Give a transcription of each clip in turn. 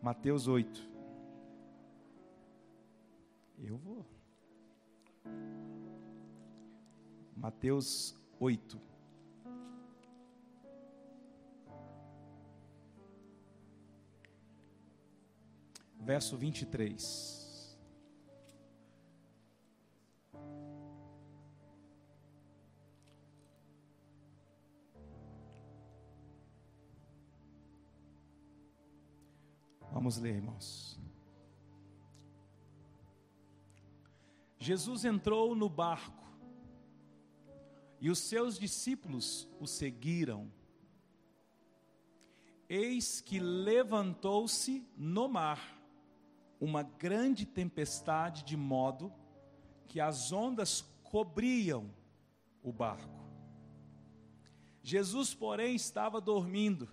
Mateus 8. Eu vou. Mateus 8. Verso 23. Vamos ler, irmãos. Jesus entrou no barco e os seus discípulos o seguiram. Eis que levantou-se no mar uma grande tempestade, de modo que as ondas cobriam o barco. Jesus, porém, estava dormindo.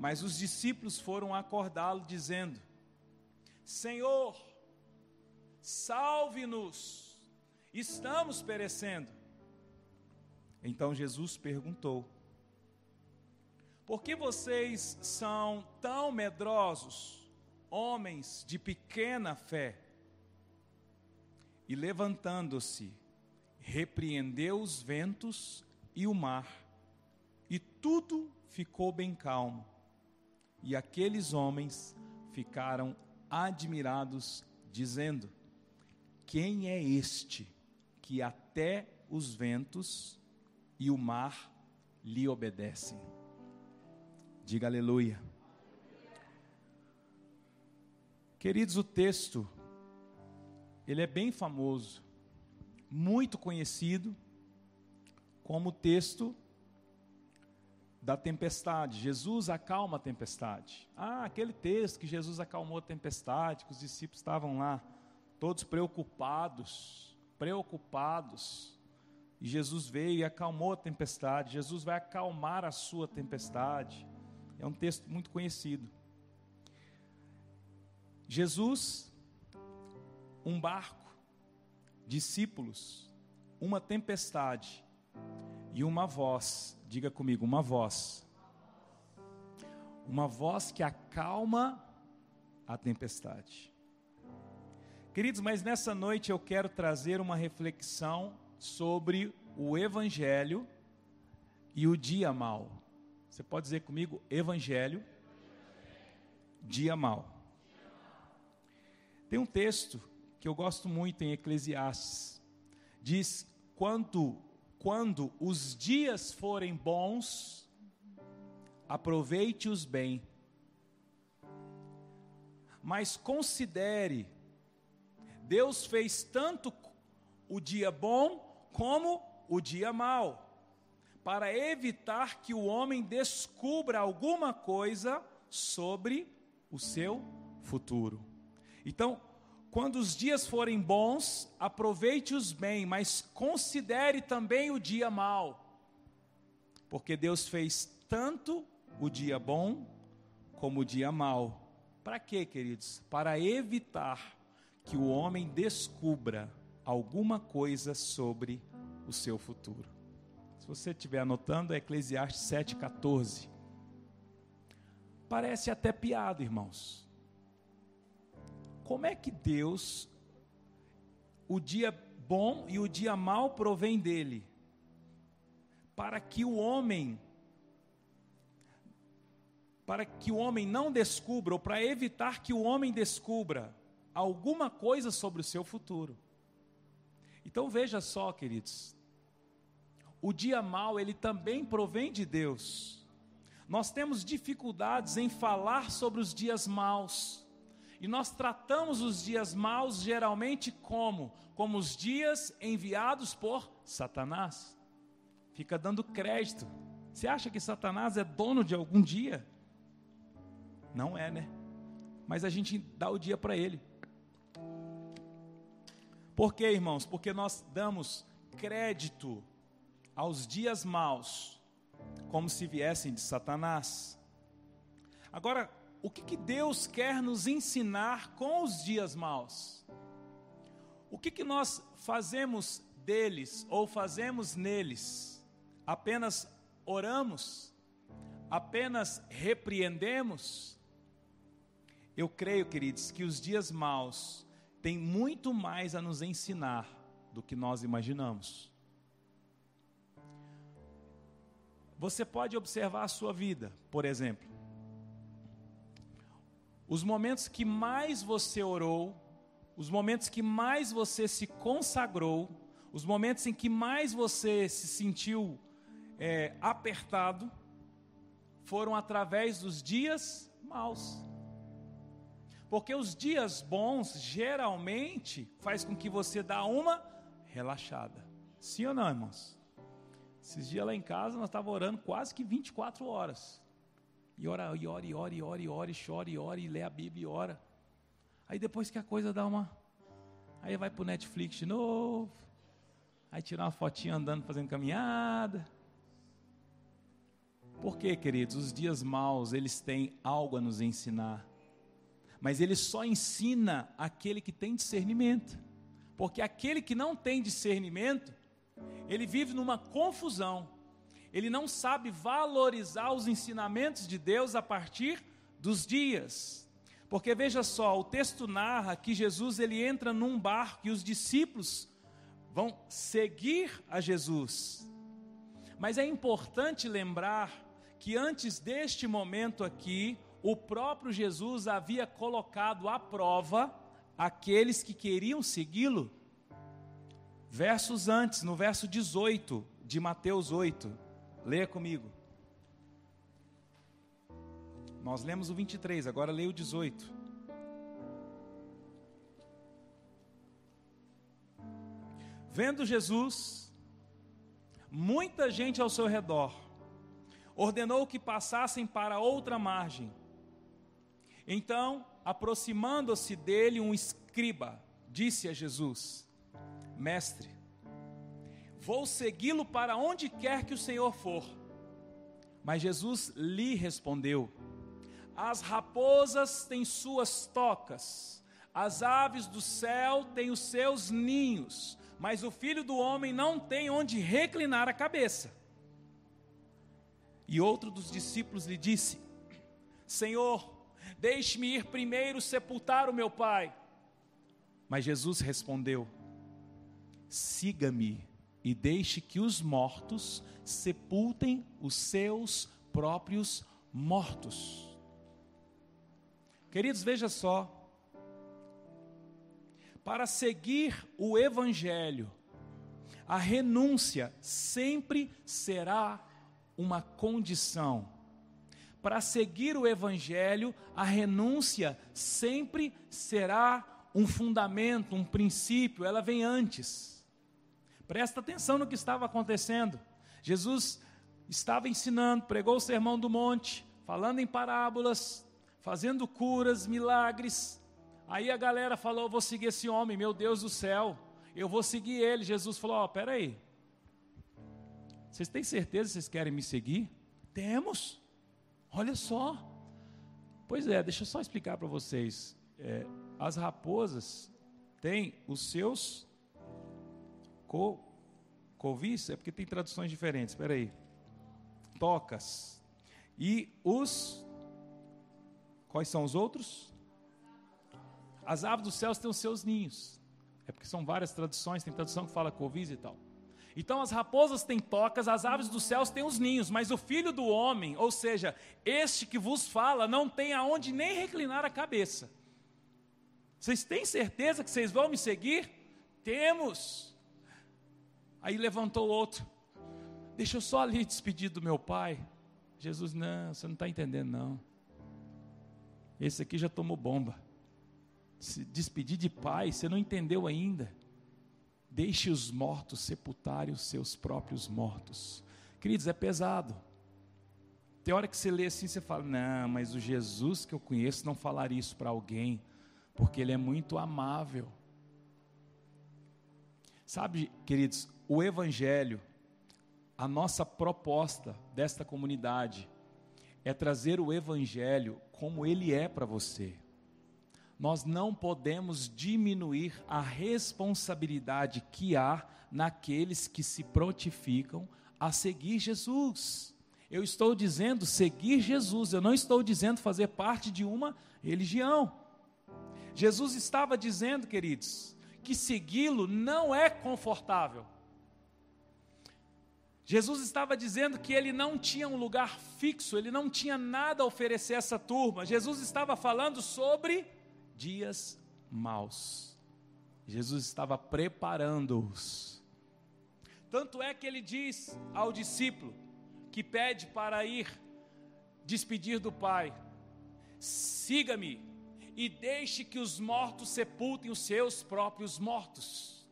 Mas os discípulos foram acordá-lo, dizendo: Senhor, salve-nos, estamos perecendo. Então Jesus perguntou: Por que vocês são tão medrosos, homens de pequena fé? E levantando-se, repreendeu os ventos e o mar, e tudo ficou bem calmo. E aqueles homens ficaram admirados, dizendo: quem é este que até os ventos e o mar lhe obedecem? Diga aleluia. Queridos, o texto ele é bem famoso, muito conhecido como texto da tempestade. Jesus acalma a tempestade. Ah, aquele texto que Jesus acalmou a tempestade, que os discípulos estavam lá todos preocupados, preocupados. E Jesus veio e acalmou a tempestade. Jesus vai acalmar a sua tempestade. É um texto muito conhecido. Jesus, um barco, discípulos, uma tempestade e uma voz. Diga comigo, uma voz. Uma voz que acalma a tempestade. Queridos, mas nessa noite eu quero trazer uma reflexão sobre o Evangelho e o dia mal. Você pode dizer comigo, Evangelho, dia mal. Tem um texto que eu gosto muito em Eclesiastes. Diz: quando, quando os dias forem bons, aproveite-os bem. Mas considere Deus fez tanto o dia bom como o dia mau, para evitar que o homem descubra alguma coisa sobre o seu futuro. Então, quando os dias forem bons, aproveite-os bem, mas considere também o dia mau, porque Deus fez tanto o dia bom como o dia mau. Para quê, queridos? Para evitar que o homem descubra alguma coisa sobre o seu futuro. Se você estiver anotando, é Eclesiastes 7,14. Parece até piada, irmãos. Como é que Deus, o dia bom e o dia mal provém dele, para que o homem, para que o homem não descubra, ou para evitar que o homem descubra alguma coisa sobre o seu futuro. Então veja só, queridos, o dia mal ele também provém de Deus. Nós temos dificuldades em falar sobre os dias maus. E nós tratamos os dias maus geralmente como? Como os dias enviados por Satanás. Fica dando crédito. Você acha que Satanás é dono de algum dia? Não é, né? Mas a gente dá o dia para ele. Por quê, irmãos? Porque nós damos crédito aos dias maus, como se viessem de Satanás. Agora, o que, que Deus quer nos ensinar com os dias maus? O que, que nós fazemos deles ou fazemos neles? Apenas oramos? Apenas repreendemos? Eu creio, queridos, que os dias maus têm muito mais a nos ensinar do que nós imaginamos. Você pode observar a sua vida, por exemplo. Os momentos que mais você orou, os momentos que mais você se consagrou, os momentos em que mais você se sentiu é, apertado, foram através dos dias maus. Porque os dias bons geralmente faz com que você dá uma relaxada. Sim ou não, irmãos? Esses dias lá em casa nós estávamos orando quase que 24 horas. E ora, e ora, e ora, e ora, e ora, e chora, e ora, e lê a Bíblia, e ora. Aí depois que a coisa dá uma. Aí vai para o Netflix de novo. Aí tirar uma fotinha andando, fazendo caminhada. Por quê, queridos? Os dias maus, eles têm algo a nos ensinar mas ele só ensina aquele que tem discernimento. Porque aquele que não tem discernimento, ele vive numa confusão. Ele não sabe valorizar os ensinamentos de Deus a partir dos dias. Porque veja só, o texto narra que Jesus ele entra num barco e os discípulos vão seguir a Jesus. Mas é importante lembrar que antes deste momento aqui, o próprio Jesus havia colocado à prova aqueles que queriam segui-lo. Versos antes, no verso 18 de Mateus 8, leia comigo. Nós lemos o 23, agora leia o 18. Vendo Jesus, muita gente ao seu redor, ordenou que passassem para outra margem. Então, aproximando-se dele, um escriba disse a Jesus: Mestre, vou segui-lo para onde quer que o Senhor for. Mas Jesus lhe respondeu: As raposas têm suas tocas, as aves do céu têm os seus ninhos, mas o filho do homem não tem onde reclinar a cabeça. E outro dos discípulos lhe disse: Senhor, Deixe-me ir primeiro sepultar o meu pai. Mas Jesus respondeu: Siga-me e deixe que os mortos sepultem os seus próprios mortos. Queridos, veja só. Para seguir o Evangelho, a renúncia sempre será uma condição para seguir o Evangelho, a renúncia sempre será um fundamento, um princípio, ela vem antes. Presta atenção no que estava acontecendo. Jesus estava ensinando, pregou o sermão do monte, falando em parábolas, fazendo curas, milagres. Aí a galera falou: Vou seguir esse homem, meu Deus do céu, eu vou seguir ele. Jesus falou: Ó, oh, peraí, vocês têm certeza que vocês querem me seguir? Temos. Olha só. Pois é, deixa eu só explicar para vocês. É, as raposas têm os seus co, covis, é porque tem traduções diferentes, espera aí. Tocas. E os quais são os outros? As aves dos céus têm os seus ninhos. É porque são várias traduções, tem tradução que fala covis e tal. Então as raposas têm tocas, as aves dos céus têm os ninhos, mas o filho do homem, ou seja, este que vos fala, não tem aonde nem reclinar a cabeça. Vocês têm certeza que vocês vão me seguir? Temos. Aí levantou outro. Deixa eu só ali despedir do meu pai. Jesus, não, você não está entendendo, não. Esse aqui já tomou bomba. Se despedir de pai, você não entendeu ainda. Deixe os mortos sepultarem os seus próprios mortos. Queridos, é pesado. Tem hora que você lê assim, você fala: Não, mas o Jesus que eu conheço não falaria isso para alguém, porque ele é muito amável. Sabe, queridos, o Evangelho, a nossa proposta desta comunidade é trazer o Evangelho como ele é para você nós não podemos diminuir a responsabilidade que há naqueles que se prontificam a seguir Jesus. Eu estou dizendo seguir Jesus, eu não estou dizendo fazer parte de uma religião. Jesus estava dizendo, queridos, que segui-lo não é confortável. Jesus estava dizendo que ele não tinha um lugar fixo, ele não tinha nada a oferecer a essa turma. Jesus estava falando sobre dias maus. Jesus estava preparando-os. Tanto é que ele diz ao discípulo que pede para ir despedir do Pai: siga-me e deixe que os mortos sepultem os seus próprios mortos.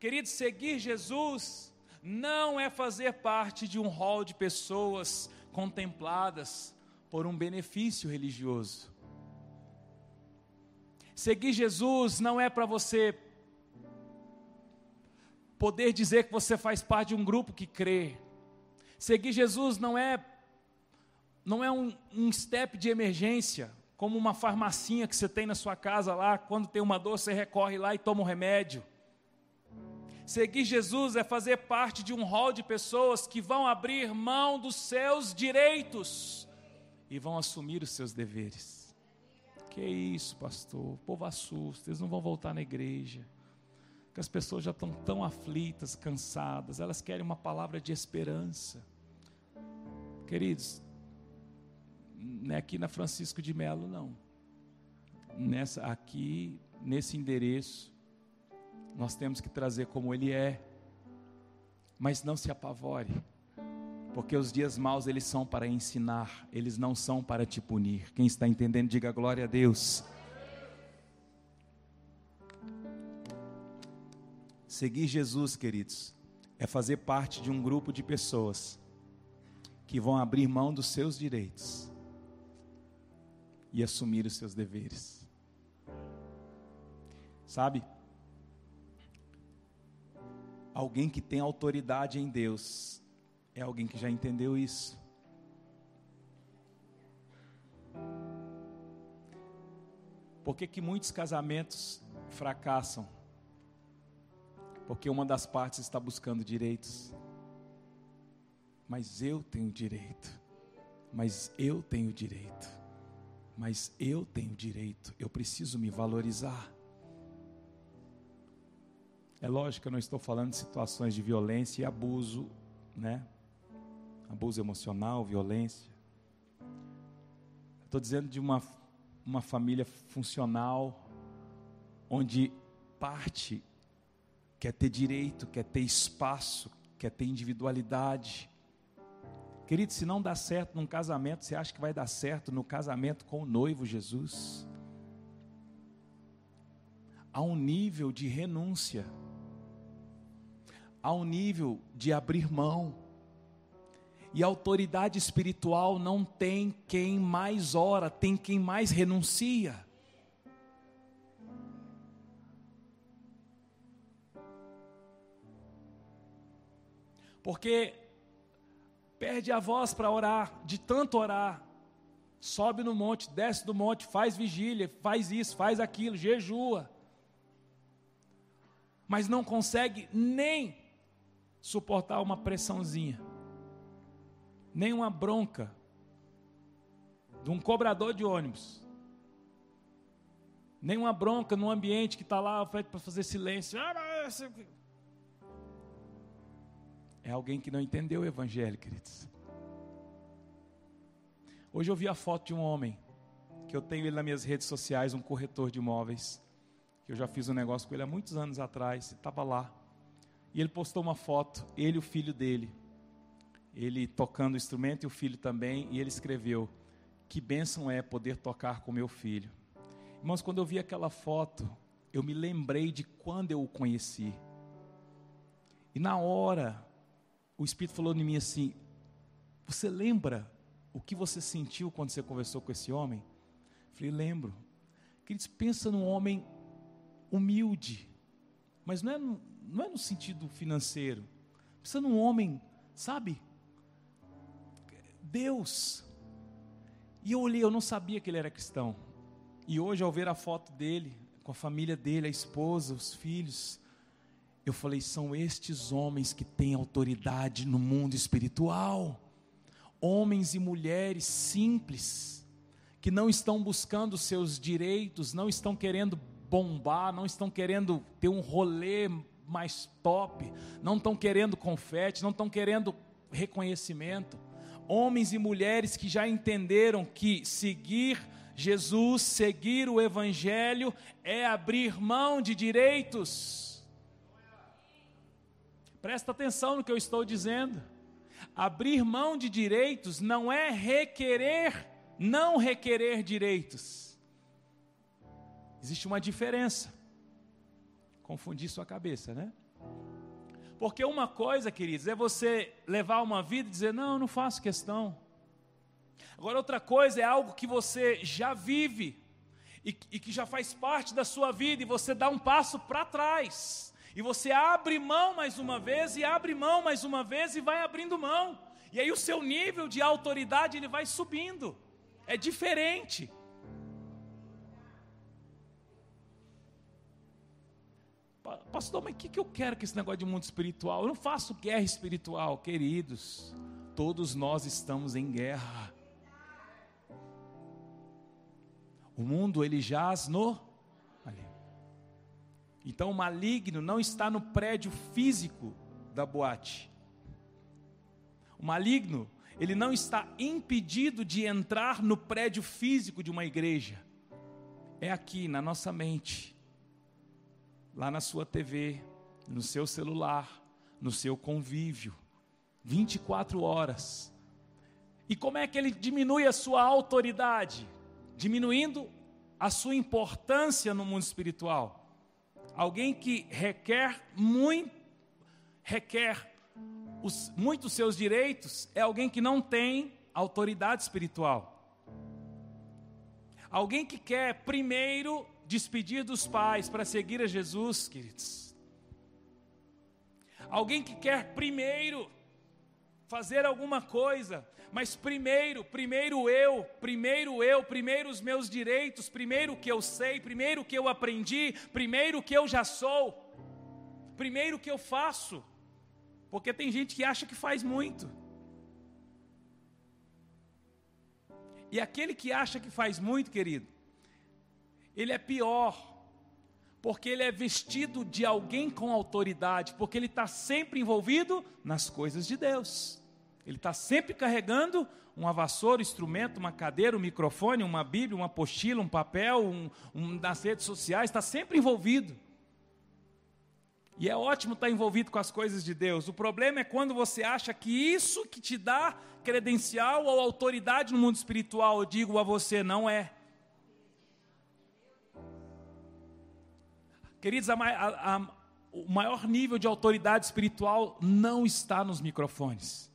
Querido, seguir Jesus não é fazer parte de um hall de pessoas contempladas por um benefício religioso. Seguir Jesus não é para você poder dizer que você faz parte de um grupo que crê. Seguir Jesus não é não é um, um step de emergência, como uma farmacinha que você tem na sua casa lá, quando tem uma dor você recorre lá e toma um remédio. Seguir Jesus é fazer parte de um hall de pessoas que vão abrir mão dos seus direitos e vão assumir os seus deveres. Que isso, pastor? O povo assusta, eles não vão voltar na igreja. Que as pessoas já estão tão aflitas, cansadas, elas querem uma palavra de esperança. Queridos, não é aqui na Francisco de Melo, não. Nessa, aqui, nesse endereço, nós temos que trazer como ele é. Mas não se apavore, porque os dias maus eles são para ensinar, eles não são para te punir. Quem está entendendo, diga glória a Deus. Seguir Jesus, queridos, é fazer parte de um grupo de pessoas que vão abrir mão dos seus direitos e assumir os seus deveres. Sabe? Alguém que tem autoridade em Deus é alguém que já entendeu isso. Por que, que muitos casamentos fracassam? Porque uma das partes está buscando direitos. Mas eu tenho direito. Mas eu tenho direito. Mas eu tenho direito. Eu preciso me valorizar. É lógico que eu não estou falando de situações de violência e abuso, né? Abuso emocional, violência. Estou dizendo de uma, uma família funcional, onde parte quer ter direito, quer ter espaço, quer ter individualidade. Querido, se não dá certo num casamento, você acha que vai dar certo no casamento com o noivo Jesus? Há um nível de renúncia a um nível de abrir mão. E autoridade espiritual não tem quem mais ora, tem quem mais renuncia. Porque perde a voz para orar, de tanto orar. Sobe no monte, desce do monte, faz vigília, faz isso, faz aquilo, jejua. Mas não consegue nem suportar uma pressãozinha, nem uma bronca de um cobrador de ônibus, nem uma bronca no ambiente que está lá para fazer silêncio. Ah, é alguém que não entendeu o Evangelho, queridos. Hoje eu vi a foto de um homem, que eu tenho ele nas minhas redes sociais, um corretor de imóveis, que eu já fiz um negócio com ele há muitos anos atrás, estava lá. E ele postou uma foto, ele e o filho dele, ele tocando o instrumento e o filho também, e ele escreveu: Que bênção é poder tocar com meu filho. Irmãos, quando eu vi aquela foto, eu me lembrei de quando eu o conheci. E na hora, o Espírito falou em mim assim: Você lembra o que você sentiu quando você conversou com esse homem? Eu falei: Lembro. Queridos, pensa num homem humilde, mas não é não é no sentido financeiro. Precisa de um homem, sabe? Deus. E eu olhei, eu não sabia que ele era cristão. E hoje, ao ver a foto dele, com a família dele, a esposa, os filhos, eu falei: são estes homens que têm autoridade no mundo espiritual. Homens e mulheres simples, que não estão buscando seus direitos, não estão querendo bombar, não estão querendo ter um rolê mais top, não estão querendo confete, não estão querendo reconhecimento. Homens e mulheres que já entenderam que seguir Jesus, seguir o Evangelho, é abrir mão de direitos. Presta atenção no que eu estou dizendo. Abrir mão de direitos não é requerer, não requerer direitos. Existe uma diferença. Confundir sua cabeça, né? Porque uma coisa, queridos, é você levar uma vida e dizer: não, não faço questão. Agora, outra coisa é algo que você já vive e, e que já faz parte da sua vida e você dá um passo para trás. E você abre mão mais uma vez e abre mão mais uma vez e vai abrindo mão. E aí o seu nível de autoridade ele vai subindo. É diferente. Pastor, mas o que, que eu quero com esse negócio de mundo espiritual? Eu não faço guerra espiritual, queridos. Todos nós estamos em guerra. O mundo ele jaz no Então o maligno não está no prédio físico da boate. O maligno, ele não está impedido de entrar no prédio físico de uma igreja. É aqui na nossa mente. Lá na sua TV, no seu celular, no seu convívio. 24 horas. E como é que ele diminui a sua autoridade? diminuindo a sua importância no mundo espiritual. Alguém que requer muito, requer os, muito seus direitos é alguém que não tem autoridade espiritual. Alguém que quer primeiro despedir dos pais para seguir a Jesus, queridos. Alguém que quer primeiro fazer alguma coisa mas primeiro, primeiro eu, primeiro eu, primeiro os meus direitos, primeiro o que eu sei, primeiro o que eu aprendi, primeiro o que eu já sou, primeiro o que eu faço. Porque tem gente que acha que faz muito. E aquele que acha que faz muito, querido, ele é pior, porque ele é vestido de alguém com autoridade, porque ele está sempre envolvido nas coisas de Deus. Ele está sempre carregando uma vassoura, um instrumento, uma cadeira, um microfone, uma Bíblia, uma apostila, um papel, um, um, nas redes sociais, está sempre envolvido. E é ótimo estar envolvido com as coisas de Deus. O problema é quando você acha que isso que te dá credencial ou autoridade no mundo espiritual, eu digo a você, não é. Queridos, a, a, a, o maior nível de autoridade espiritual não está nos microfones.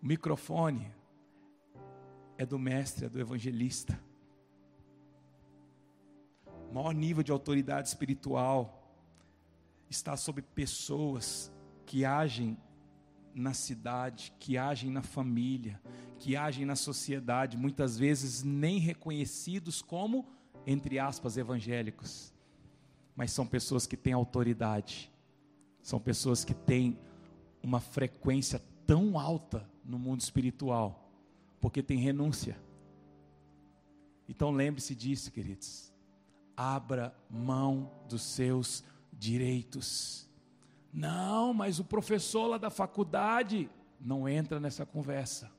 O microfone é do mestre, é do evangelista. O maior nível de autoridade espiritual está sobre pessoas que agem na cidade, que agem na família, que agem na sociedade, muitas vezes nem reconhecidos como, entre aspas, evangélicos, mas são pessoas que têm autoridade, são pessoas que têm uma frequência tão alta no mundo espiritual, porque tem renúncia. Então lembre-se disso, queridos. Abra mão dos seus direitos. Não, mas o professor lá da faculdade não entra nessa conversa.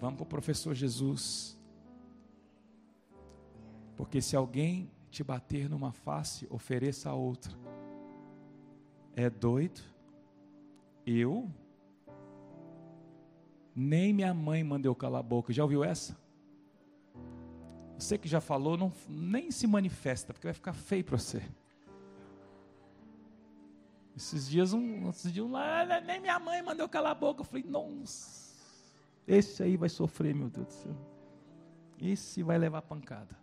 Vamos para o professor Jesus. Porque se alguém te bater numa face, ofereça a outra. É doido? Eu nem minha mãe mandou calar a boca. Já ouviu essa? Você que já falou, não, nem se manifesta, porque vai ficar feio para você. Esses dias, um, esses dias lá, nem minha mãe mandou calar a boca. Eu falei, nossa, esse aí vai sofrer, meu Deus do céu. Esse vai levar pancada.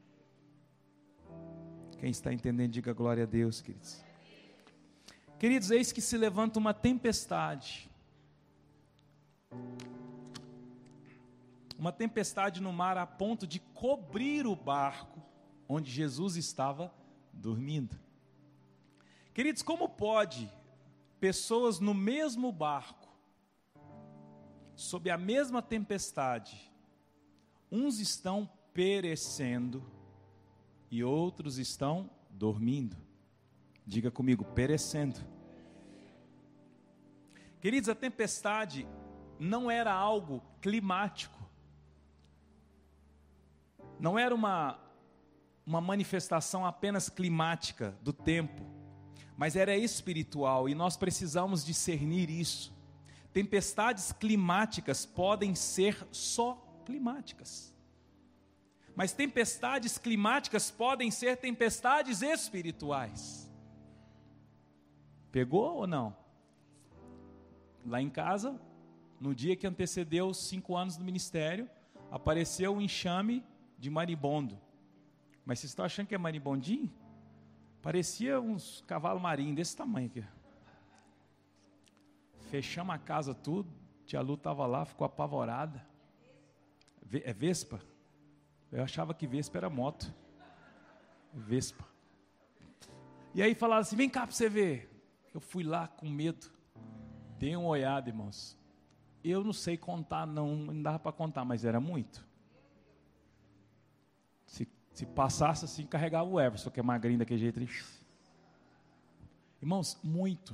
Quem está entendendo, diga glória a Deus, queridos. Queridos, eis que se levanta uma tempestade uma tempestade no mar a ponto de cobrir o barco onde Jesus estava dormindo. Queridos, como pode pessoas no mesmo barco, sob a mesma tempestade, uns estão perecendo e outros estão dormindo. Diga comigo, perecendo. Queridos, a tempestade não era algo climático, não era uma, uma manifestação apenas climática do tempo, mas era espiritual e nós precisamos discernir isso. Tempestades climáticas podem ser só climáticas, mas tempestades climáticas podem ser tempestades espirituais. Pegou ou não? Lá em casa, no dia que antecedeu os cinco anos do ministério, apareceu um enxame de maribondo. Mas vocês estão achando que é maribondinho? Parecia uns cavalos marinhos desse tamanho aqui. Fechamos a casa tudo, tia Lu estava lá, ficou apavorada. É Vespa? Eu achava que Vespa era moto. Vespa. E aí falaram assim: vem cá para você ver. Eu fui lá com medo. Dei uma olhada, irmãos. Eu não sei contar, não, não dava para contar, mas era muito. Se, se passasse assim, carregava o Everson, que é magrinho daquele jeito. Ele... Irmãos, muito.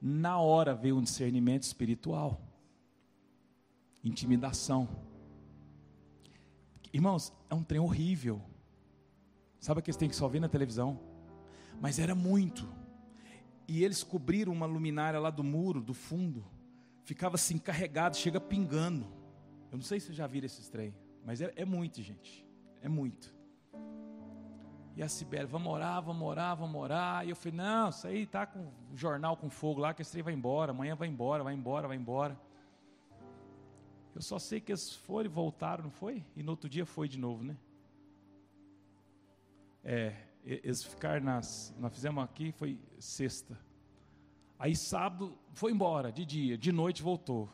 Na hora veio um discernimento espiritual, intimidação. Irmãos, é um trem horrível. Sabe que eles têm que só ver na televisão? Mas era muito. E eles cobriram uma luminária lá do muro, do fundo. Ficava assim carregado, chega pingando. Eu não sei se vocês já viram esse trem, mas é, é muito, gente. É muito. E a Sibeli, vamos orar, vamos orar, vamos orar. E eu falei, não, isso aí tá com o jornal com fogo lá, que esse trem vai embora, amanhã vai embora, vai embora, vai embora. Eu só sei que eles foram e voltaram, não foi? E no outro dia foi de novo, né? É, eles ficaram nas. Nós fizemos aqui, foi sexta. Aí sábado foi embora, de dia, de noite voltou.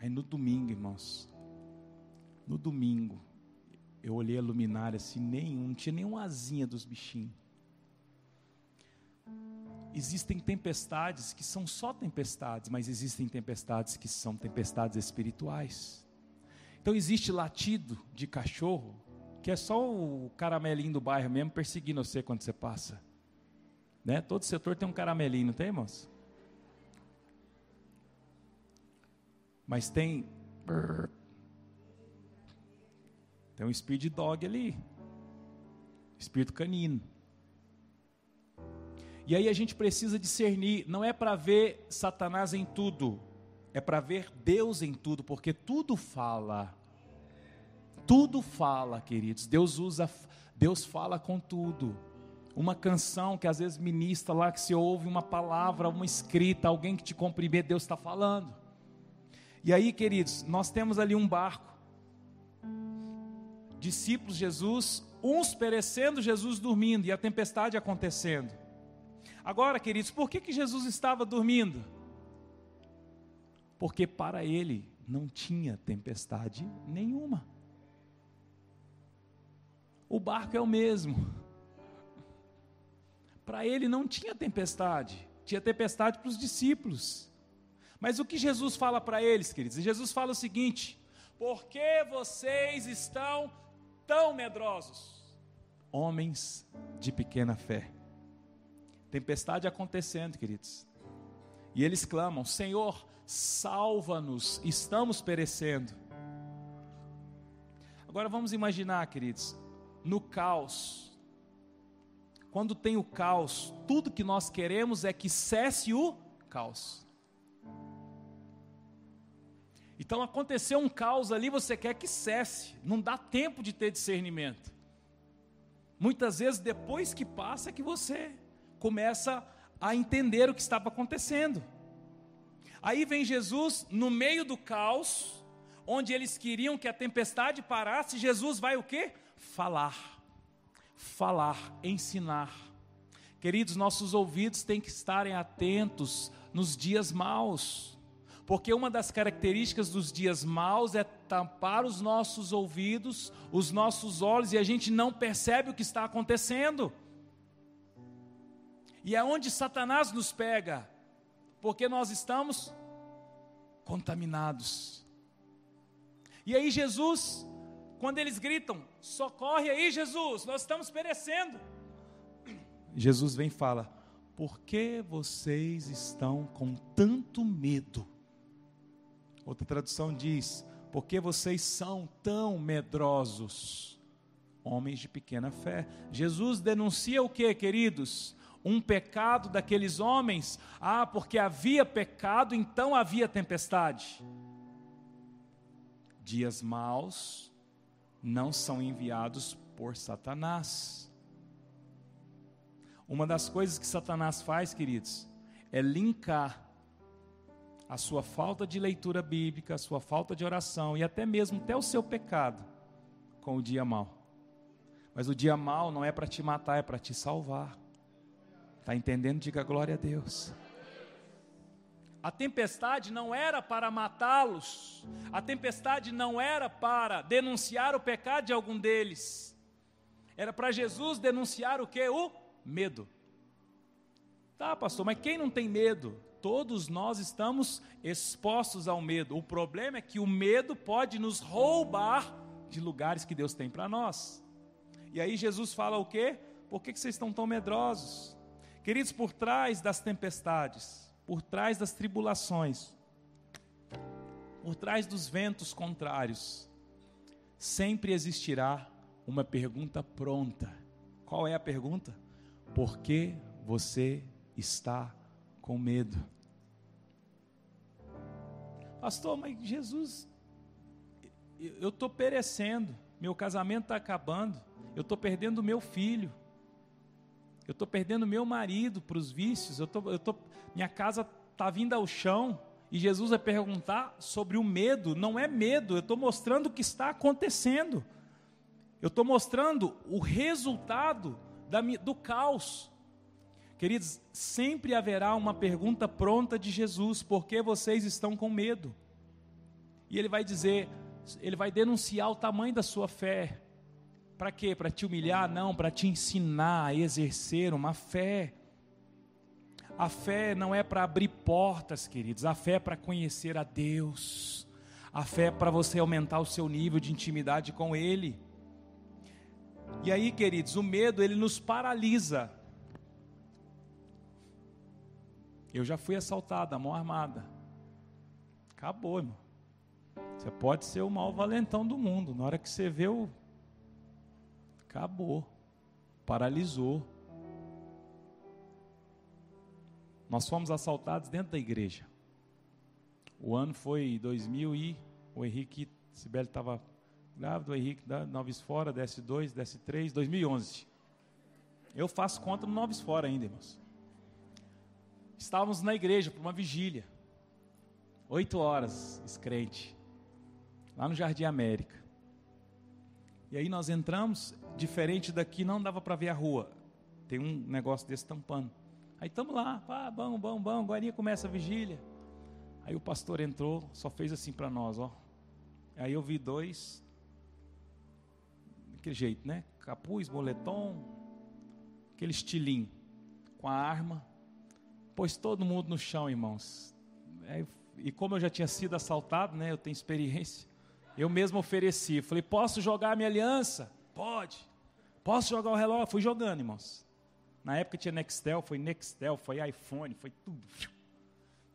Aí no domingo, irmãos, no domingo, eu olhei a luminária assim, nenhum, não tinha nenhuma asinha dos bichinhos. Existem tempestades que são só tempestades, mas existem tempestades que são tempestades espirituais. Então existe latido de cachorro que é só o caramelinho do bairro mesmo perseguindo você quando você passa. Né? Todo setor tem um caramelinho, não tem, irmãos? Mas tem. Tem um de dog ali. Espírito canino. E aí a gente precisa discernir, não é para ver Satanás em tudo, é para ver Deus em tudo, porque tudo fala. Tudo fala, queridos. Deus usa, Deus fala com tudo. Uma canção que às vezes ministra lá, que se ouve uma palavra, uma escrita, alguém que te cumprimenta, Deus está falando. E aí, queridos, nós temos ali um barco. Discípulos Jesus, uns perecendo, Jesus dormindo e a tempestade acontecendo. Agora, queridos, por que, que Jesus estava dormindo? Porque para ele não tinha tempestade nenhuma. O barco é o mesmo. Para ele não tinha tempestade, tinha tempestade para os discípulos. Mas o que Jesus fala para eles, queridos? Jesus fala o seguinte: por que vocês estão tão medrosos? Homens de pequena fé. Tempestade acontecendo, queridos. E eles clamam: Senhor, salva-nos, estamos perecendo. Agora vamos imaginar, queridos, no caos. Quando tem o caos, tudo que nós queremos é que cesse o caos. Então aconteceu um caos ali, você quer que cesse, não dá tempo de ter discernimento. Muitas vezes depois que passa é que você começa a entender o que estava acontecendo. Aí vem Jesus no meio do caos, onde eles queriam que a tempestade parasse, Jesus vai o quê? falar, falar, ensinar. Queridos, nossos ouvidos têm que estarem atentos nos dias maus, porque uma das características dos dias maus é tampar os nossos ouvidos, os nossos olhos e a gente não percebe o que está acontecendo. E é onde Satanás nos pega. Porque nós estamos contaminados. E aí Jesus, quando eles gritam, socorre aí Jesus, nós estamos perecendo. Jesus vem e fala: Por que vocês estão com tanto medo? Outra tradução diz: Por que vocês são tão medrosos? Homens de pequena fé. Jesus denuncia o que, queridos? Um pecado daqueles homens. Ah, porque havia pecado, então havia tempestade. Dias maus não são enviados por Satanás. Uma das coisas que Satanás faz, queridos, é linkar a sua falta de leitura bíblica, a sua falta de oração e até mesmo até o seu pecado com o dia mal. Mas o dia mal não é para te matar, é para te salvar. Está entendendo? Diga glória a Deus. A tempestade não era para matá-los, a tempestade não era para denunciar o pecado de algum deles, era para Jesus denunciar o que? O medo. Tá, pastor, mas quem não tem medo? Todos nós estamos expostos ao medo. O problema é que o medo pode nos roubar de lugares que Deus tem para nós. E aí Jesus fala o quê? Por que, que vocês estão tão medrosos? Queridos, por trás das tempestades, por trás das tribulações, por trás dos ventos contrários, sempre existirá uma pergunta pronta. Qual é a pergunta? Por que você está com medo? Pastor, mas Jesus, eu estou perecendo, meu casamento está acabando, eu estou perdendo meu filho, eu estou perdendo meu marido para os vícios, eu tô, eu tô, minha casa está vindo ao chão, e Jesus vai perguntar sobre o medo, não é medo, eu estou mostrando o que está acontecendo, eu estou mostrando o resultado da, do caos. Queridos, sempre haverá uma pergunta pronta de Jesus: por que vocês estão com medo? E ele vai dizer, ele vai denunciar o tamanho da sua fé. Para quê? Para te humilhar? Não, para te ensinar a exercer uma fé. A fé não é para abrir portas, queridos, a fé é para conhecer a Deus. A fé é para você aumentar o seu nível de intimidade com Ele. E aí, queridos, o medo ele nos paralisa. Eu já fui assaltado, a mão armada. Acabou, irmão. Você pode ser o maior valentão do mundo. Na hora que você vê o. Acabou. Paralisou. Nós fomos assaltados dentro da igreja. O ano foi 2000 e o Henrique Sibeli estava Grávida, o Henrique da Noves Fora, desce 2, desce 3, 2011. Eu faço conta no Noves Fora ainda, irmãos. Estávamos na igreja para uma vigília. Oito horas, escrente. Lá no Jardim América. E aí nós entramos, diferente daqui, não dava para ver a rua. Tem um negócio desse tampando. Aí estamos lá, pá, bom, bom, bom, agora começa a vigília. Aí o pastor entrou, só fez assim para nós, ó. Aí eu vi dois daquele jeito, né? Capuz, moletom, aquele estilinho, com a arma. Pôs todo mundo no chão, irmãos. É, e como eu já tinha sido assaltado, né? Eu tenho experiência. Eu mesmo ofereci. Falei, posso jogar a minha aliança? Pode. Posso jogar o relógio? Fui jogando, irmãos. Na época tinha Nextel, foi Nextel, foi iPhone, foi tudo.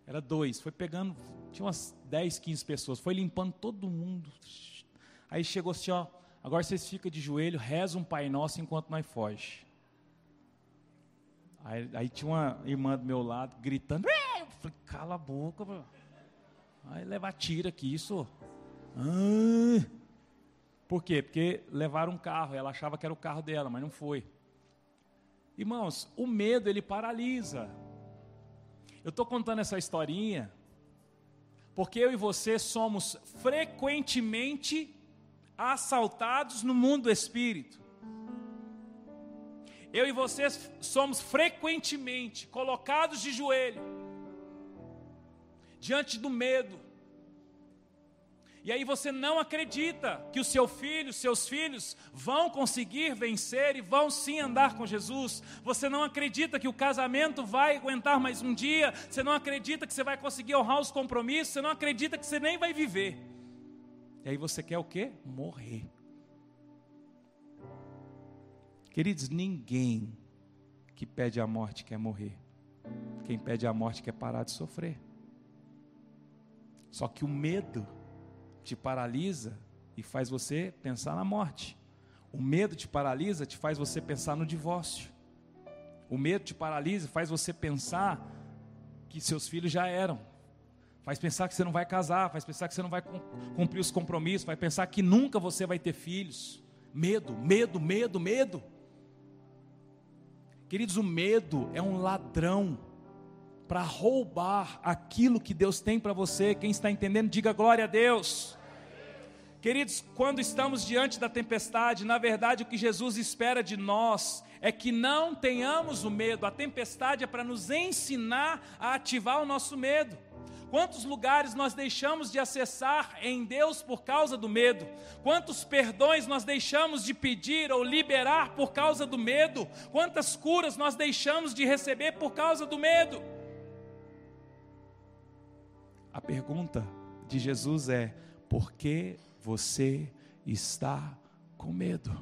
Era dois. Foi pegando, tinha umas 10, 15 pessoas. Foi limpando todo mundo. Aí chegou assim, ó. Agora vocês ficam de joelho, reza um Pai Nosso enquanto nós foge. Aí, aí, tinha uma irmã do meu lado gritando. Eu falei, cala a boca, bro. Aí leva tira aqui, isso. Ah. Por quê? Porque levaram um carro, ela achava que era o carro dela, mas não foi. Irmãos, o medo ele paralisa. Eu estou contando essa historinha porque eu e você somos frequentemente assaltados no mundo do espírito. Eu e vocês somos frequentemente colocados de joelho diante do medo. E aí você não acredita que o seu filho, seus filhos vão conseguir vencer e vão sim andar com Jesus. Você não acredita que o casamento vai aguentar mais um dia. Você não acredita que você vai conseguir honrar os compromissos. Você não acredita que você nem vai viver. E aí você quer o quê? Morrer. Queridos, ninguém que pede a morte quer morrer. Quem pede a morte quer parar de sofrer. Só que o medo te paralisa e faz você pensar na morte. O medo te paralisa, te faz você pensar no divórcio. O medo te paralisa, faz você pensar que seus filhos já eram. Faz pensar que você não vai casar, faz pensar que você não vai cumprir os compromissos, faz pensar que nunca você vai ter filhos. Medo, medo, medo, medo. Queridos, o medo é um ladrão para roubar aquilo que Deus tem para você. Quem está entendendo, diga glória a Deus. Queridos, quando estamos diante da tempestade, na verdade o que Jesus espera de nós é que não tenhamos o medo. A tempestade é para nos ensinar a ativar o nosso medo. Quantos lugares nós deixamos de acessar em Deus por causa do medo? Quantos perdões nós deixamos de pedir ou liberar por causa do medo? Quantas curas nós deixamos de receber por causa do medo? A pergunta de Jesus é: por que você está com medo?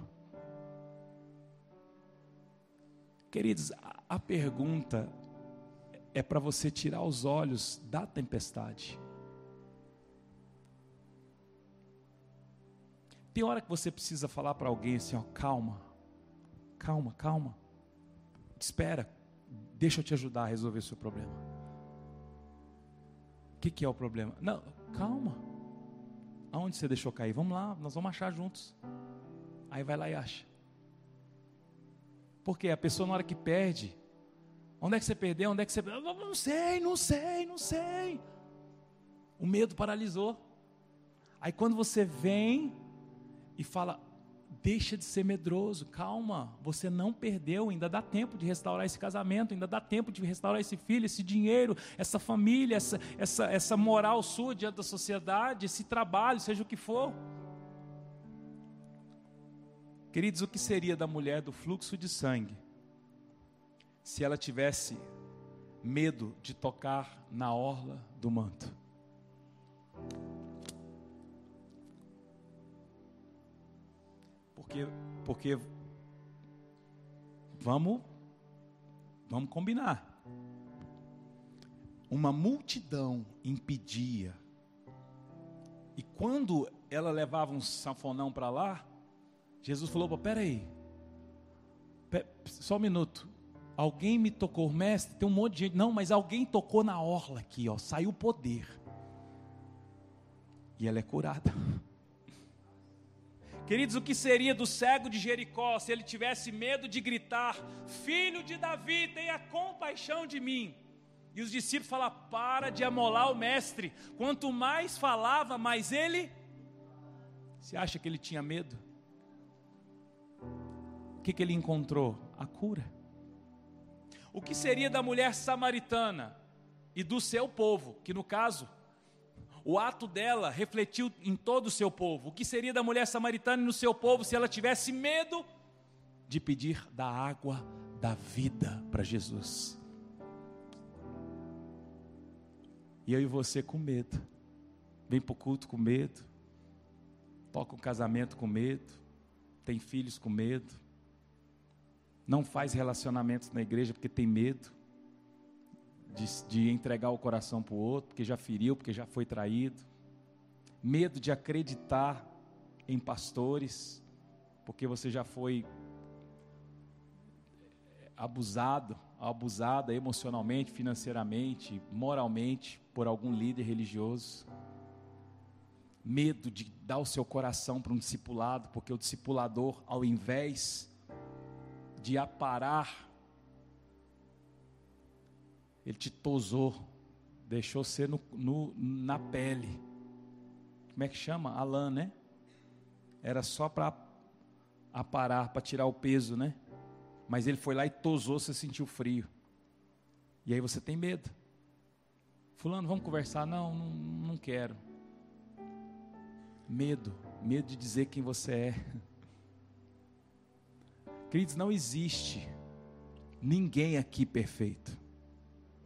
Queridos, a pergunta é para você tirar os olhos da tempestade. Tem hora que você precisa falar para alguém assim, ó, calma, calma, calma, espera, deixa eu te ajudar a resolver o seu problema. O que, que é o problema? Não, calma. Aonde você deixou cair? Vamos lá, nós vamos achar juntos. Aí vai lá e acha. Porque a pessoa na hora que perde, onde é que você perdeu? Onde é que você. Não sei, não sei, não sei. O medo paralisou. Aí quando você vem e fala, Deixa de ser medroso, calma, você não perdeu, ainda dá tempo de restaurar esse casamento, ainda dá tempo de restaurar esse filho, esse dinheiro, essa família, essa, essa, essa moral sua diante da sociedade, esse trabalho, seja o que for. Queridos, o que seria da mulher do fluxo de sangue se ela tivesse medo de tocar na orla do manto? Porque, porque vamos, vamos combinar. Uma multidão impedia. E quando ela levava um sanfonão para lá, Jesus falou: peraí, só um minuto. Alguém me tocou, mestre, tem um monte de gente. Não, mas alguém tocou na orla aqui, ó, saiu poder. E ela é curada. Queridos, o que seria do cego de Jericó se ele tivesse medo de gritar: Filho de Davi, tenha compaixão de mim? E os discípulos falaram: Para de amolar o mestre. Quanto mais falava, mais ele. Você acha que ele tinha medo? O que, que ele encontrou? A cura. O que seria da mulher samaritana e do seu povo, que no caso o ato dela refletiu em todo o seu povo. O que seria da mulher samaritana e no seu povo se ela tivesse medo de pedir da água da vida para Jesus? E eu e você com medo. Vem para o culto com medo. Toca um casamento com medo. Tem filhos com medo. Não faz relacionamentos na igreja porque tem medo de, de entregar o coração para o outro, porque já feriu, porque já foi traído, medo de acreditar em pastores, porque você já foi abusado, abusada emocionalmente, financeiramente, moralmente por algum líder religioso. Medo de dar o seu coração para um discipulado, porque o discipulador, ao invés de aparar ele te tosou, deixou ser no, no, na pele. Como é que chama? A lã, né? Era só para aparar, para tirar o peso, né? Mas ele foi lá e tosou, você sentiu frio. E aí você tem medo. Fulano, vamos conversar? Não, não, não quero. Medo, medo de dizer quem você é. Queridos, não existe ninguém aqui perfeito.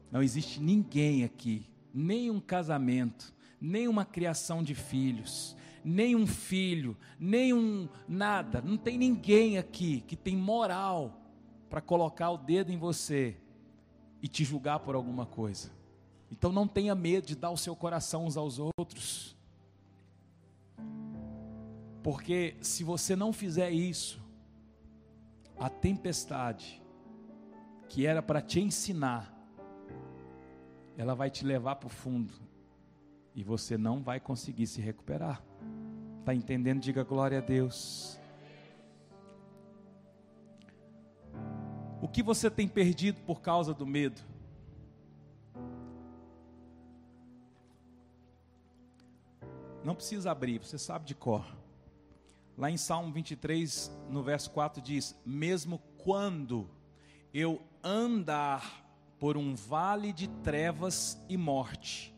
Não existe ninguém aqui, nem um casamento, nem uma criação de filhos, nem um filho, nem um nada. Não tem ninguém aqui que tem moral para colocar o dedo em você e te julgar por alguma coisa. Então não tenha medo de dar o seu coração uns aos outros. Porque se você não fizer isso, a tempestade que era para te ensinar, ela vai te levar para o fundo e você não vai conseguir se recuperar. Está entendendo? Diga glória a Deus. O que você tem perdido por causa do medo? Não precisa abrir, você sabe de cor. Lá em Salmo 23, no verso 4 diz: Mesmo quando eu andar por um vale de trevas e morte,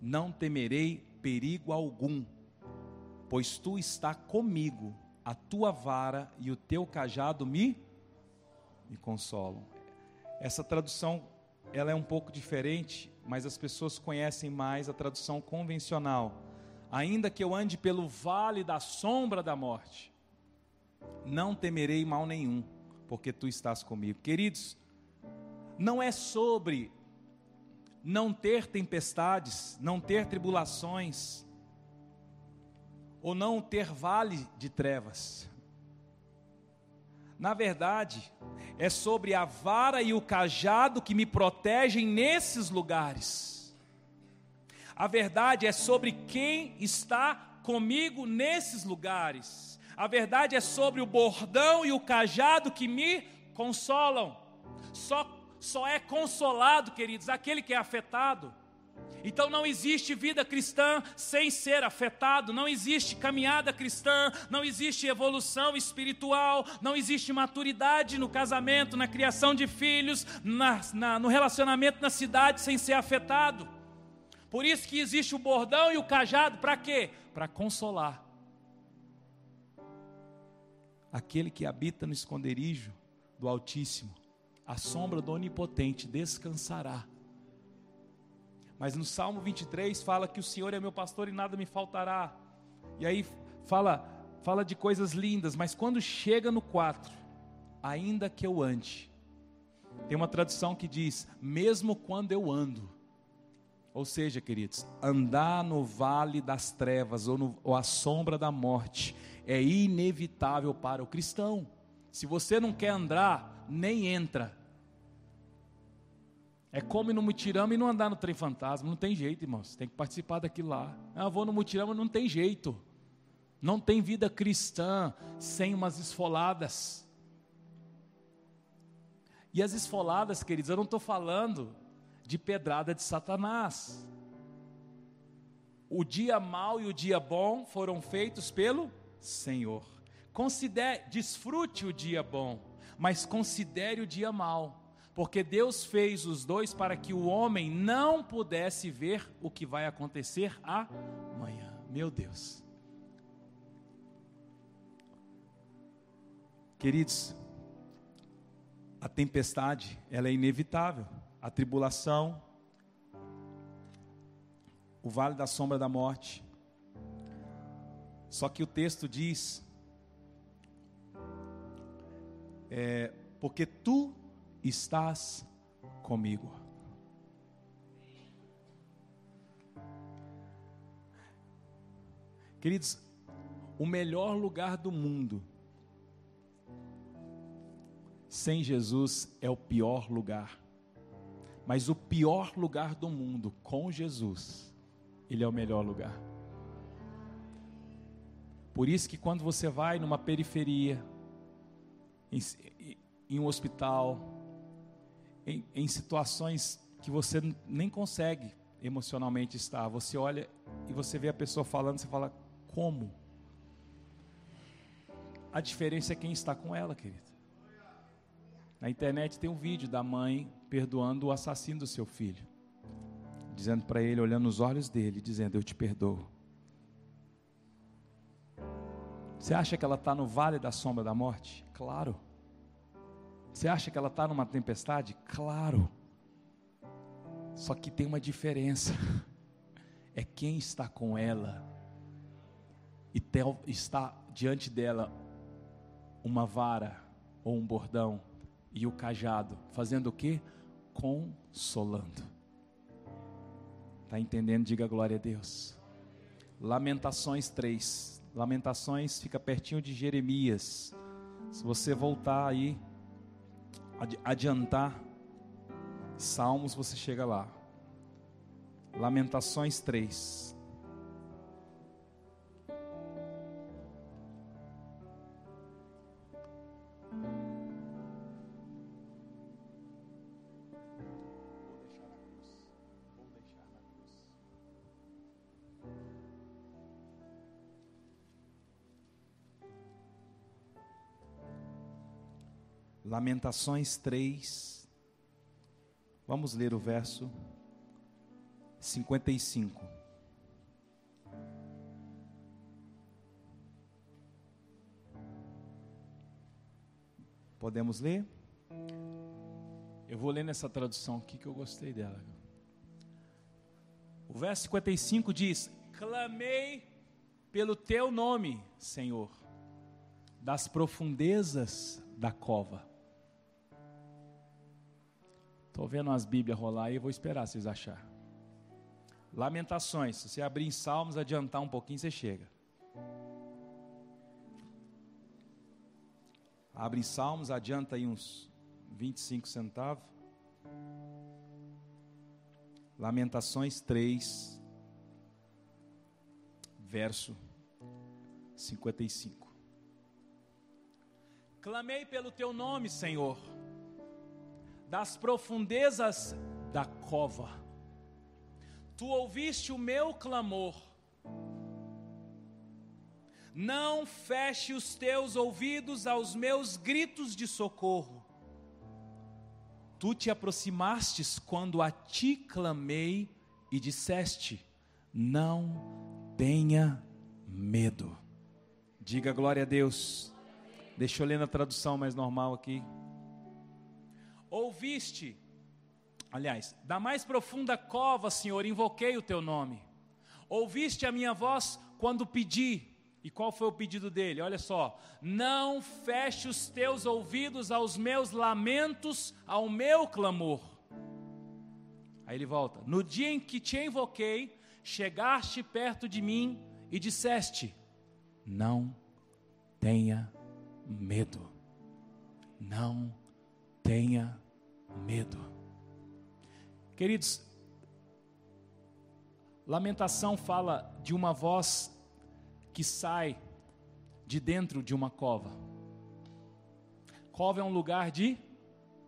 não temerei perigo algum, pois tu está comigo, a tua vara e o teu cajado me me consolam. Essa tradução ela é um pouco diferente, mas as pessoas conhecem mais a tradução convencional ainda que eu ande pelo vale da sombra da morte, não temerei mal nenhum, porque tu estás comigo. Queridos, não é sobre não ter tempestades, não ter tribulações, ou não ter vale de trevas. Na verdade, é sobre a vara e o cajado que me protegem nesses lugares. A verdade é sobre quem está comigo nesses lugares. A verdade é sobre o bordão e o cajado que me consolam. Só, só é consolado, queridos, aquele que é afetado. Então não existe vida cristã sem ser afetado, não existe caminhada cristã, não existe evolução espiritual, não existe maturidade no casamento, na criação de filhos, na, na, no relacionamento na cidade sem ser afetado. Por isso que existe o bordão e o cajado, para quê? Para consolar. Aquele que habita no esconderijo do Altíssimo, a sombra do Onipotente descansará. Mas no Salmo 23 fala que o Senhor é meu pastor e nada me faltará. E aí fala, fala de coisas lindas, mas quando chega no 4, ainda que eu ande, tem uma tradução que diz: mesmo quando eu ando, ou seja, queridos, andar no vale das trevas ou, no, ou a sombra da morte é inevitável para o cristão. Se você não quer andar, nem entra. É como ir no mutirama e não andar no trem fantasma. Não tem jeito, irmãos. Tem que participar daquilo lá. Ah, vou no mutirama, não tem jeito. Não tem vida cristã sem umas esfoladas. E as esfoladas, queridos, eu não estou falando de pedrada de Satanás. O dia mau e o dia bom foram feitos pelo Senhor. Considere, desfrute o dia bom, mas considere o dia mau, porque Deus fez os dois para que o homem não pudesse ver o que vai acontecer amanhã. Meu Deus. Queridos, a tempestade, ela é inevitável a tribulação, o vale da sombra da morte. Só que o texto diz: é, porque tu estás comigo. Queridos, o melhor lugar do mundo sem Jesus é o pior lugar. Mas o pior lugar do mundo com Jesus, ele é o melhor lugar. Por isso que quando você vai numa periferia, em, em um hospital, em, em situações que você nem consegue emocionalmente estar, você olha e você vê a pessoa falando, você fala, como? A diferença é quem está com ela, querido. Na internet tem um vídeo da mãe perdoando o assassino do seu filho, dizendo para ele, olhando nos olhos dele, dizendo: Eu te perdoo. Você acha que ela está no vale da sombra da morte? Claro. Você acha que ela está numa tempestade? Claro. Só que tem uma diferença. É quem está com ela e está diante dela uma vara ou um bordão e o cajado, fazendo o que? Consolando. Está entendendo? Diga glória a Deus. Lamentações 3. Lamentações fica pertinho de Jeremias. Se você voltar aí, adiantar, Salmos, você chega lá. Lamentações 3. Lamentações 3. Vamos ler o verso 55. Podemos ler? Eu vou ler nessa tradução aqui que eu gostei dela. O verso 55 diz: Clamei pelo teu nome, Senhor, das profundezas da cova. Estou vendo umas Bíblias rolar aí, vou esperar vocês achar. Lamentações, se você abrir em Salmos, adiantar um pouquinho, você chega. Abre em Salmos, adianta aí uns 25 centavos. Lamentações 3, verso 55. Clamei pelo teu nome, Senhor das profundezas da cova. Tu ouviste o meu clamor. Não feche os teus ouvidos aos meus gritos de socorro. Tu te aproximastes quando a ti clamei e disseste: Não tenha medo. Diga glória a Deus. Deixa eu ler na tradução mais normal aqui. Ouviste, aliás, da mais profunda cova, Senhor, invoquei o teu nome. Ouviste a minha voz quando pedi. E qual foi o pedido dele? Olha só: não feche os teus ouvidos aos meus lamentos, ao meu clamor. Aí ele volta: no dia em que te invoquei, chegaste perto de mim e disseste: não tenha medo, não tenha medo. Queridos, lamentação fala de uma voz que sai de dentro de uma cova. Cova é um lugar de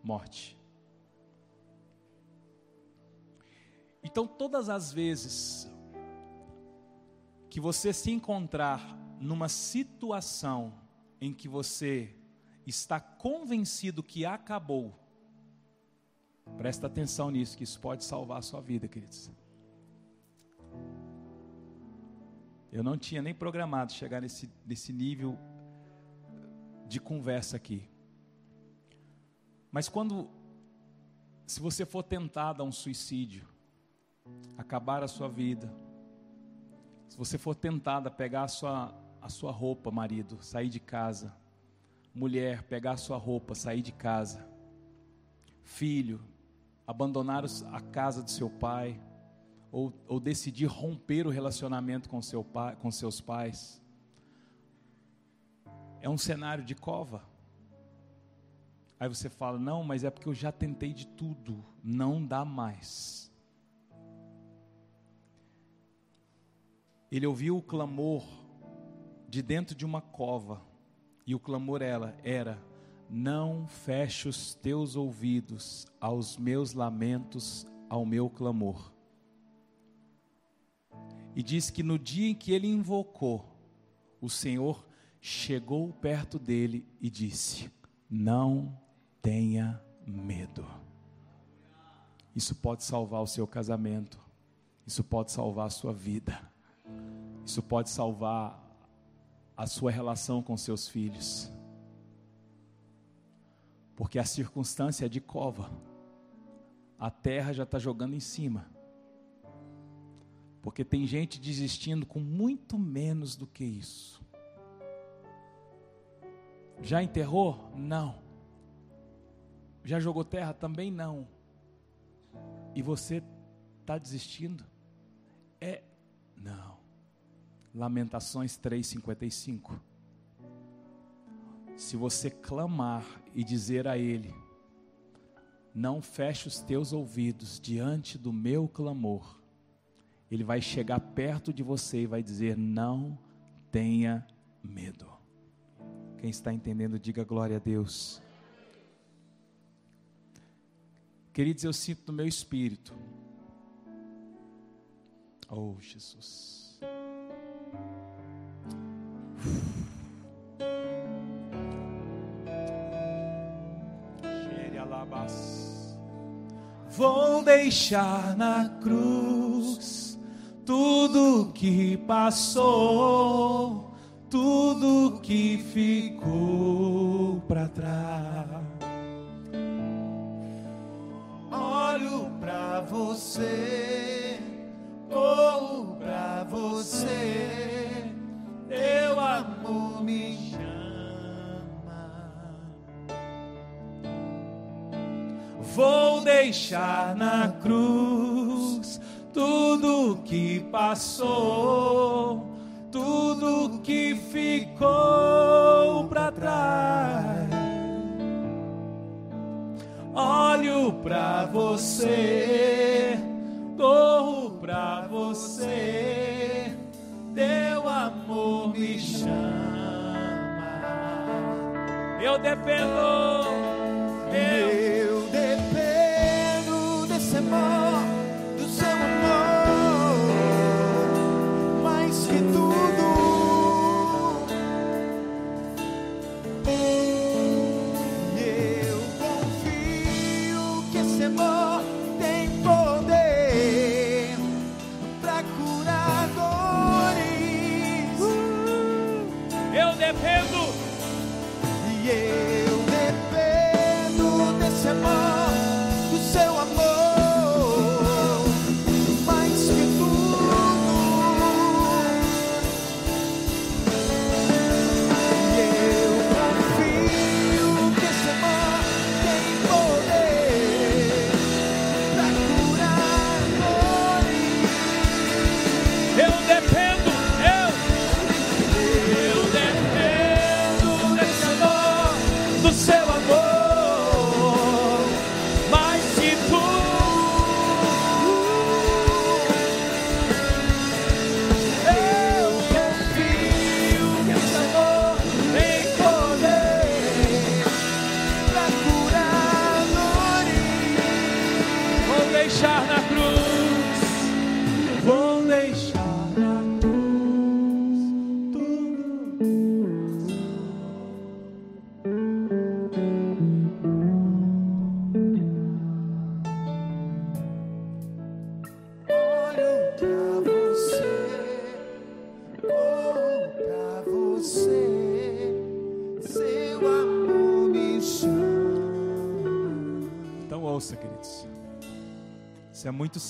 morte. Então, todas as vezes que você se encontrar numa situação em que você está convencido que acabou, presta atenção nisso, que isso pode salvar a sua vida, queridos. Eu não tinha nem programado chegar nesse, nesse nível de conversa aqui. Mas quando, se você for tentado a um suicídio, acabar a sua vida, se você for tentado a pegar a sua, a sua roupa, marido, sair de casa, mulher, pegar sua roupa, sair de casa, filho, abandonar a casa do seu pai, ou, ou decidir romper o relacionamento com, seu pai, com seus pais, é um cenário de cova. Aí você fala: não, mas é porque eu já tentei de tudo, não dá mais. Ele ouviu o clamor de dentro de uma cova e o clamor ela era: Não feche os teus ouvidos aos meus lamentos, ao meu clamor. E diz que no dia em que ele invocou, o Senhor chegou perto dele e disse: Não tenha medo. Isso pode salvar o seu casamento. Isso pode salvar a sua vida. Isso pode salvar a sua relação com seus filhos. Porque a circunstância é de cova, a terra já está jogando em cima. Porque tem gente desistindo com muito menos do que isso. Já enterrou? Não. Já jogou terra? Também não. E você está desistindo? É, não. Lamentações 3,55. Se você clamar e dizer a Ele, não feche os teus ouvidos diante do meu clamor, Ele vai chegar perto de você e vai dizer: Não tenha medo. Quem está entendendo, diga glória a Deus. Queridos, eu sinto no meu espírito. Oh, Jesus. Vou deixar na cruz tudo que passou, tudo que ficou para trás. Olho para você, para você, teu amor me vou deixar na cruz tudo que passou, tudo que ficou para trás. Olho para você, corro para você, Eu dependo.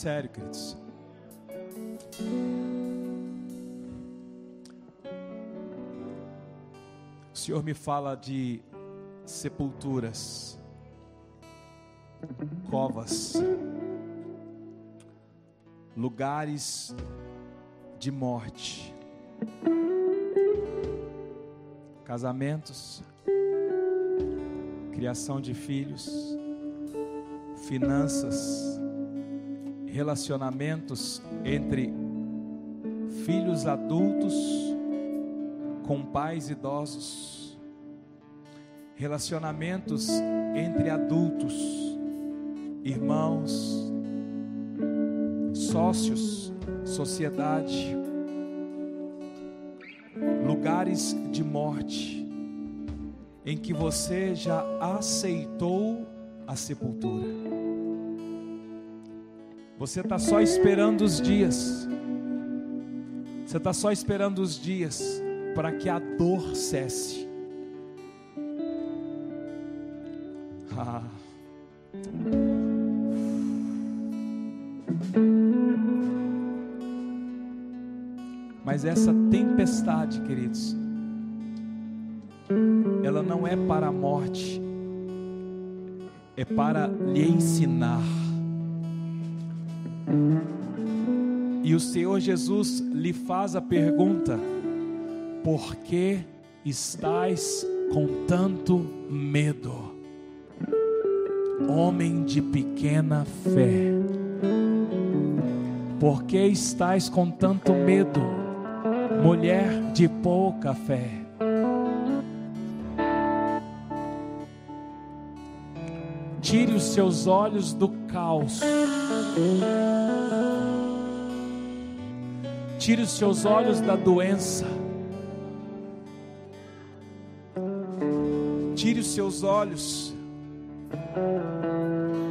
Sério, queridos. O Senhor me fala de sepulturas, covas, lugares de morte, casamentos, criação de filhos, finanças, relacionamentos entre filhos adultos com pais idosos, relacionamentos entre adultos, irmãos, sócios, sociedade, lugares de morte em que você já aceitou a sepultura. Você está só esperando os dias. Você está só esperando os dias para que a dor cesse. Ah. Mas essa tempestade, queridos, ela não é para a morte, é para lhe ensinar. E o Senhor Jesus lhe faz a pergunta: por que estais com tanto medo? Homem de pequena fé, por que estais com tanto medo? mulher de pouca fé. Tire os seus olhos do caos. Tire os seus olhos da doença. Tire os seus olhos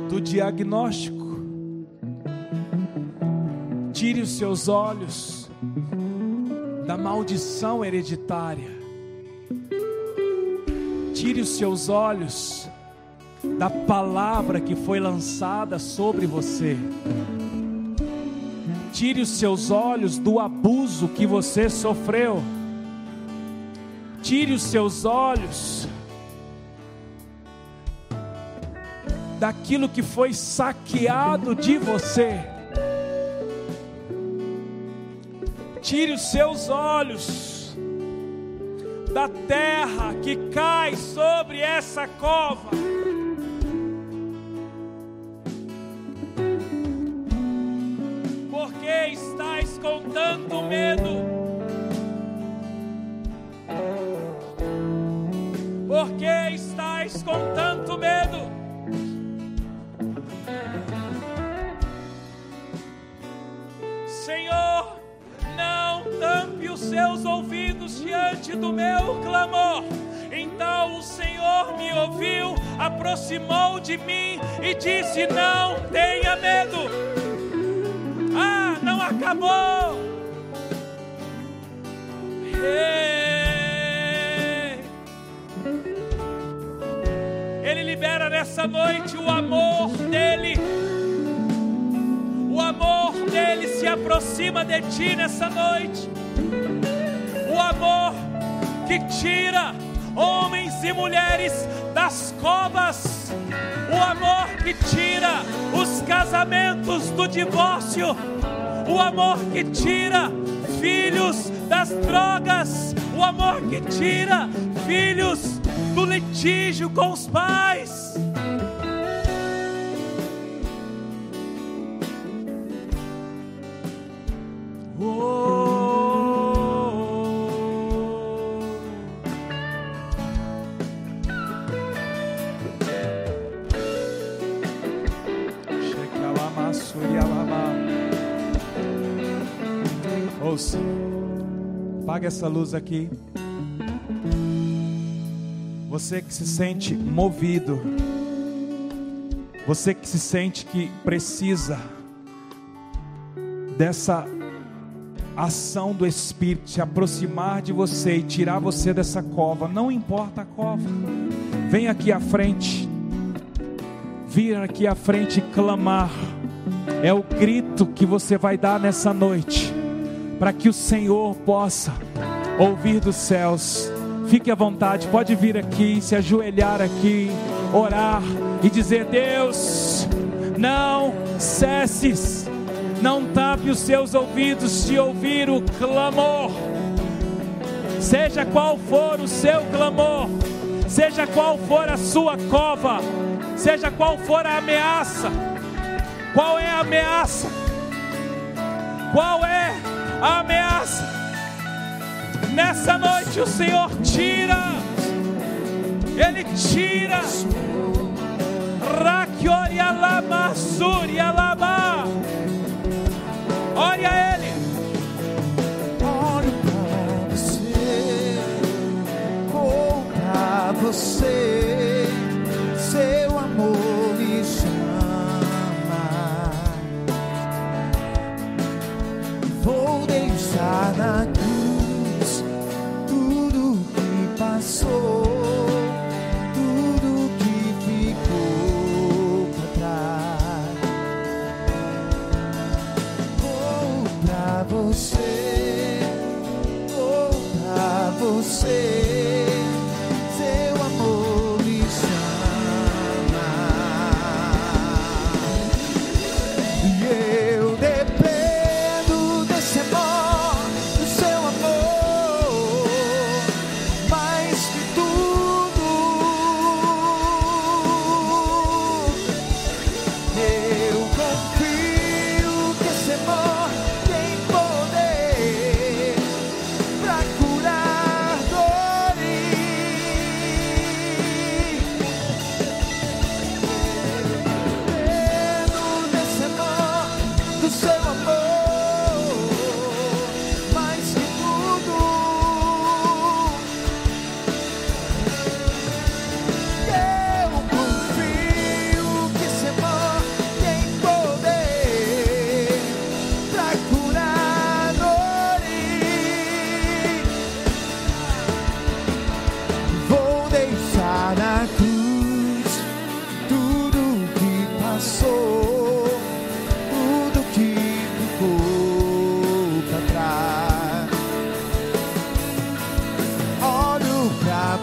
do diagnóstico. Tire os seus olhos da maldição hereditária. Tire os seus olhos da palavra que foi lançada sobre você. Tire os seus olhos do abuso que você sofreu. Tire os seus olhos daquilo que foi saqueado de você. Tire os seus olhos da terra que cai sobre essa cova. Me ouviu, aproximou de mim e disse: Não tenha medo. Ah, não acabou. Ele libera nessa noite o amor dele amor dele se aproxima de ti nessa noite. O amor que tira homens e mulheres das covas. O amor que tira os casamentos do divórcio. O amor que tira filhos das drogas. O amor que tira filhos do litígio com os pais. Apaga essa luz aqui. Você que se sente movido, você que se sente que precisa dessa ação do Espírito se aproximar de você e tirar você dessa cova, não importa a cova, vem aqui à frente, vir aqui à frente e clamar, é o grito que você vai dar nessa noite, para que o Senhor possa ouvir dos céus. Fique à vontade, pode vir aqui, se ajoelhar aqui, orar e dizer: Deus, não cesses, não tape os seus ouvidos de ouvir o clamor, seja qual for o seu clamor, seja qual for a sua cova, seja qual for a ameaça. Qual é a ameaça? Qual é ameaça? Nessa noite o Senhor tira, Ele tira. Olha Ele. Olho para você, contra você, na cruz tudo que passou.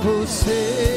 Você,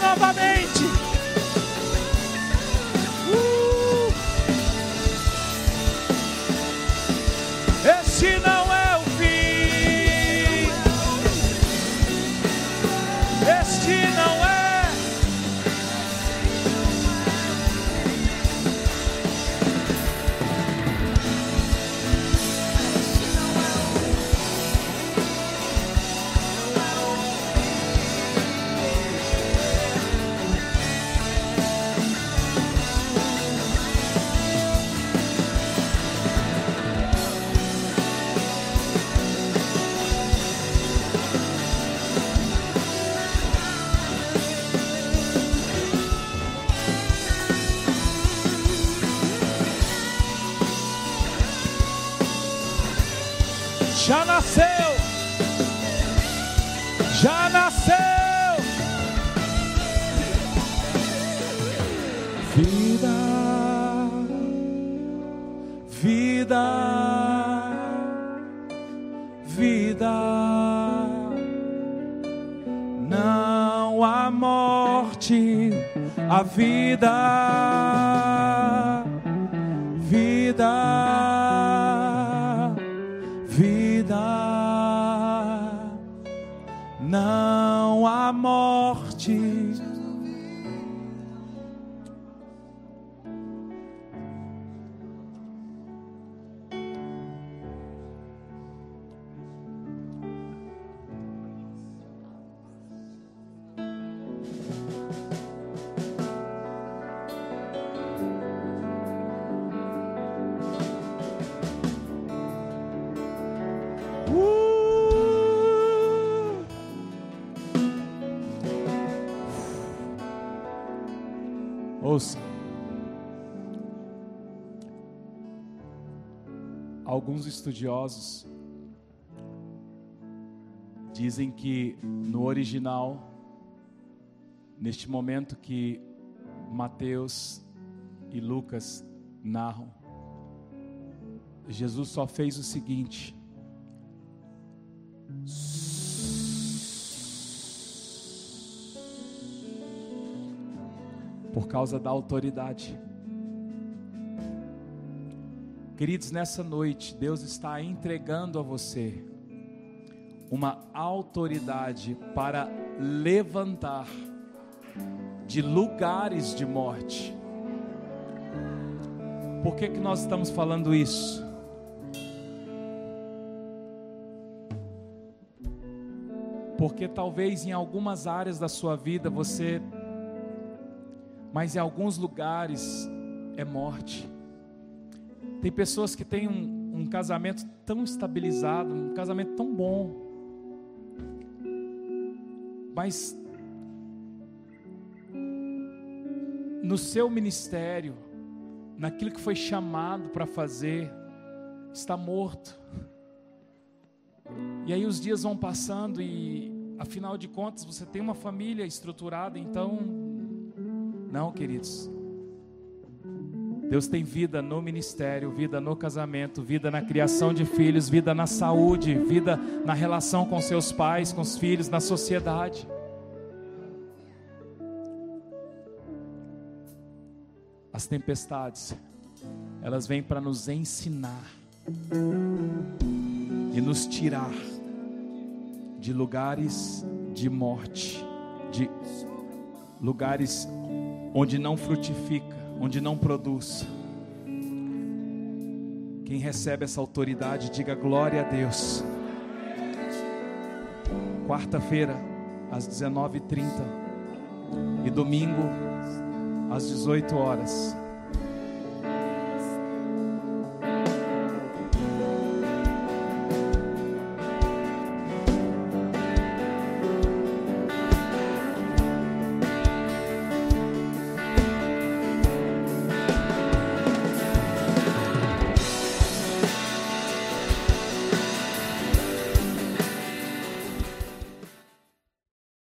novamente. Nasceu. Já nasceu. Vida. Vida. Vida. Não há morte, a vida. Estudiosos dizem que no original, neste momento que Mateus e Lucas narram, Jesus só fez o seguinte: por causa da autoridade. Queridos, nessa noite, Deus está entregando a você uma autoridade para levantar de lugares de morte. Por que, que nós estamos falando isso? Porque talvez em algumas áreas da sua vida você, mas em alguns lugares é morte. Tem pessoas que têm um, um casamento tão estabilizado, um casamento tão bom, mas no seu ministério, naquilo que foi chamado para fazer, está morto. E aí os dias vão passando e, afinal de contas, você tem uma família estruturada, então, não, queridos. Deus tem vida no ministério, vida no casamento, vida na criação de filhos, vida na saúde, vida na relação com seus pais, com os filhos, na sociedade. As tempestades, elas vêm para nos ensinar e nos tirar de lugares de morte, de lugares onde não frutifica onde não produz. Quem recebe essa autoridade, diga glória a Deus. Quarta-feira, às 19h30 e domingo, às 18 horas.